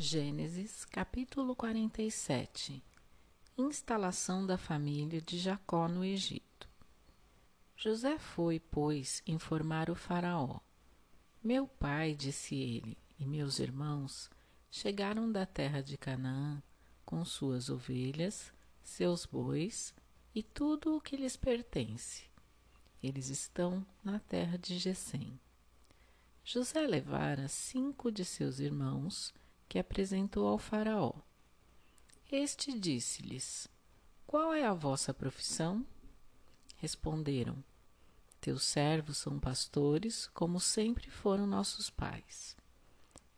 Gênesis capítulo 47 Instalação da família de Jacó no Egito José foi, pois, informar o Faraó. Meu pai, disse ele, e meus irmãos chegaram da terra de Canaã com suas ovelhas, seus bois e tudo o que lhes pertence. Eles estão na terra de Gesem. José levara cinco de seus irmãos que apresentou ao Faraó. Este disse-lhes: Qual é a vossa profissão? Responderam: Teus servos são pastores, como sempre foram nossos pais.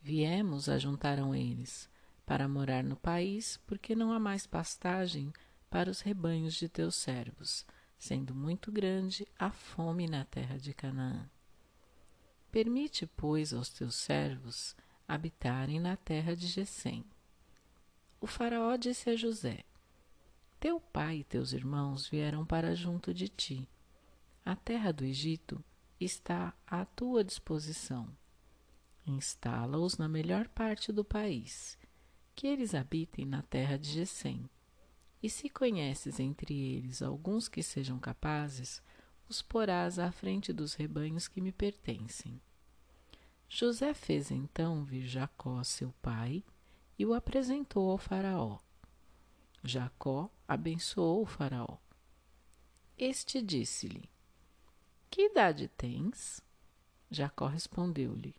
Viemos, ajuntaram eles, para morar no país, porque não há mais pastagem para os rebanhos de teus servos, sendo muito grande a fome na terra de Canaã. Permite, pois, aos teus servos habitarem na terra de Gesem. O faraó disse a José: Teu pai e teus irmãos vieram para junto de ti. A terra do Egito está à tua disposição. Instala-os na melhor parte do país, que eles habitem na terra de Gesem. E se conheces entre eles alguns que sejam capazes, os porás à frente dos rebanhos que me pertencem. José fez então vir Jacó, seu pai, e o apresentou ao Faraó. Jacó abençoou o Faraó. Este disse-lhe: Que idade tens? Jacó respondeu-lhe: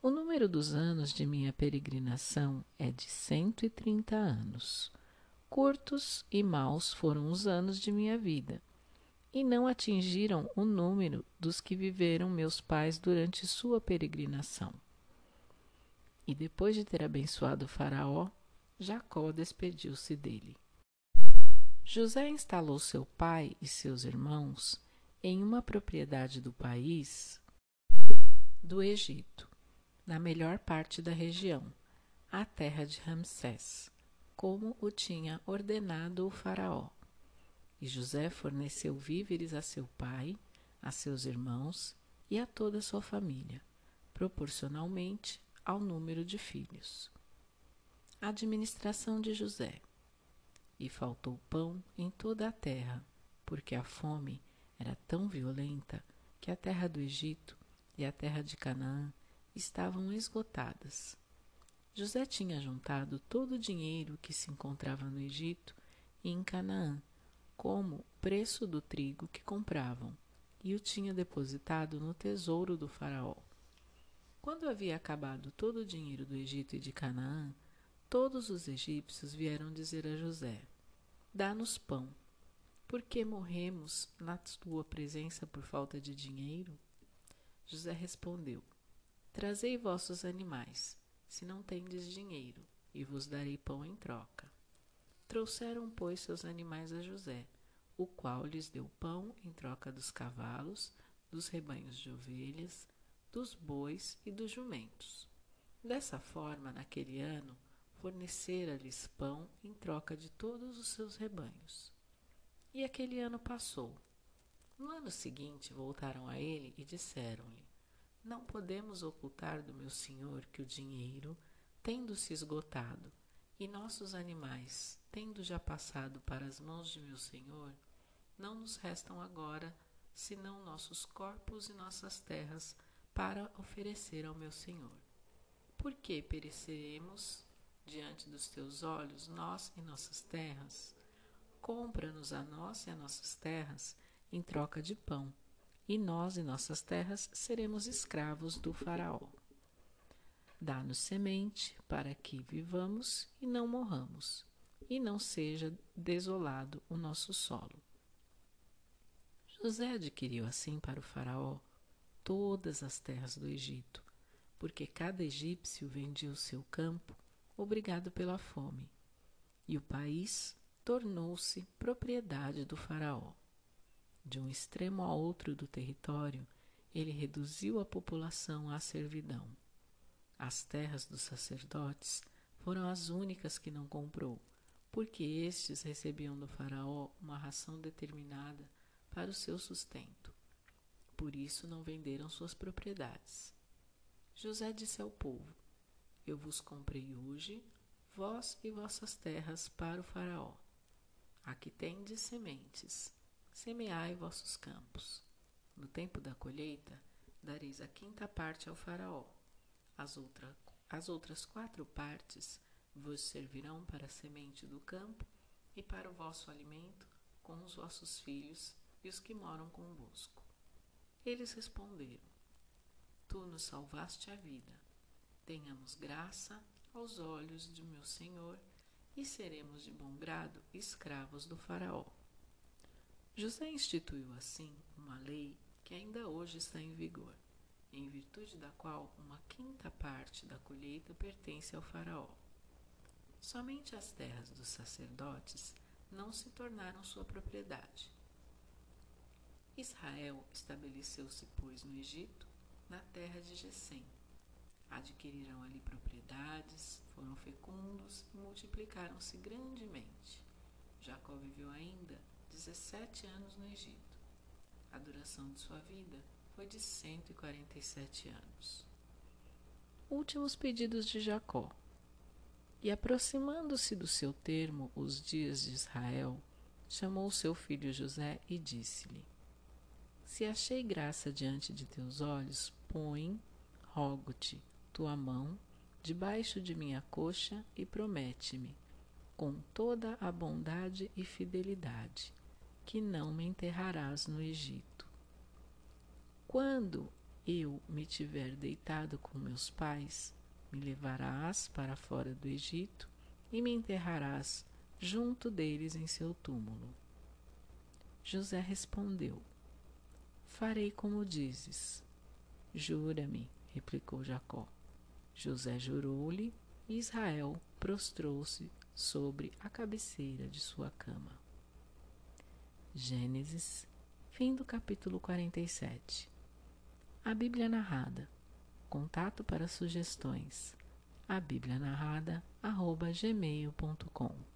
O número dos anos de minha peregrinação é de cento e trinta anos. Curtos e maus foram os anos de minha vida e não atingiram o número dos que viveram meus pais durante sua peregrinação. E depois de ter abençoado Faraó, Jacó despediu-se dele. José instalou seu pai e seus irmãos em uma propriedade do país do Egito, na melhor parte da região, a terra de Ramsés, como o tinha ordenado o Faraó. E José forneceu víveres a seu pai, a seus irmãos e a toda a sua família, proporcionalmente ao número de filhos. Administração de José. E faltou pão em toda a terra, porque a fome era tão violenta que a terra do Egito e a terra de Canaã estavam esgotadas. José tinha juntado todo o dinheiro que se encontrava no Egito e em Canaã como preço do trigo que compravam, e o tinha depositado no tesouro do Faraó. Quando havia acabado todo o dinheiro do Egito e de Canaã, todos os egípcios vieram dizer a José: Dá-nos pão. Por que morremos na tua presença por falta de dinheiro? José respondeu: Trazei vossos animais, se não tendes dinheiro, e vos darei pão em troca. Trouxeram, pois, seus animais a José, o qual lhes deu pão em troca dos cavalos, dos rebanhos de ovelhas, dos bois e dos jumentos. Dessa forma, naquele ano, fornecera-lhes pão em troca de todos os seus rebanhos. E aquele ano passou. No ano seguinte, voltaram a ele e disseram-lhe: Não podemos ocultar do meu senhor que o dinheiro, tendo se esgotado, e nossos animais, tendo já passado para as mãos de meu Senhor, não nos restam agora senão nossos corpos e nossas terras para oferecer ao meu Senhor. Por que pereceremos diante dos teus olhos, nós e nossas terras? Compra-nos a nós e a nossas terras em troca de pão, e nós e nossas terras seremos escravos do Faraó. Dá-nos semente para que vivamos e não morramos, e não seja desolado o nosso solo. José adquiriu assim para o Faraó todas as terras do Egito, porque cada egípcio vendia o seu campo, obrigado pela fome, e o país tornou-se propriedade do Faraó. De um extremo a outro do território, ele reduziu a população à servidão. As terras dos sacerdotes foram as únicas que não comprou, porque estes recebiam do Faraó uma ração determinada para o seu sustento. Por isso não venderam suas propriedades. José disse ao povo: Eu vos comprei hoje, vós e vossas terras, para o Faraó. Aqui tendes sementes, semeai vossos campos. No tempo da colheita, dareis a quinta parte ao Faraó. As, outra, as outras quatro partes vos servirão para a semente do campo e para o vosso alimento com os vossos filhos e os que moram convosco. Eles responderam: Tu nos salvaste a vida. Tenhamos graça aos olhos de meu Senhor e seremos de bom grado escravos do Faraó. José instituiu assim uma lei que ainda hoje está em vigor, em virtude da qual uma quinta parte da colheita pertence ao Faraó. Somente as terras dos sacerdotes não se tornaram sua propriedade. Israel estabeleceu-se, pois, no Egito, na terra de Gesem. Adquiriram ali propriedades, foram fecundos e multiplicaram-se grandemente. Jacó viveu ainda 17 anos no Egito. A duração de sua vida foi de 147 anos. Últimos pedidos de Jacó. E aproximando-se do seu termo os dias de Israel, chamou seu filho José e disse-lhe: Se achei graça diante de teus olhos, põe, rogo-te, tua mão debaixo de minha coxa e promete-me, com toda a bondade e fidelidade, que não me enterrarás no Egito. Quando eu me tiver deitado com meus pais, me levarás para fora do Egito e me enterrarás junto deles em seu túmulo. José respondeu: Farei como dizes. Jura-me, replicou Jacó. José jurou-lhe e Israel prostrou-se sobre a cabeceira de sua cama. Gênesis, fim do capítulo 47. A Bíblia narrada Contato para sugestões. A Bíblia narrada, arroba gmail.com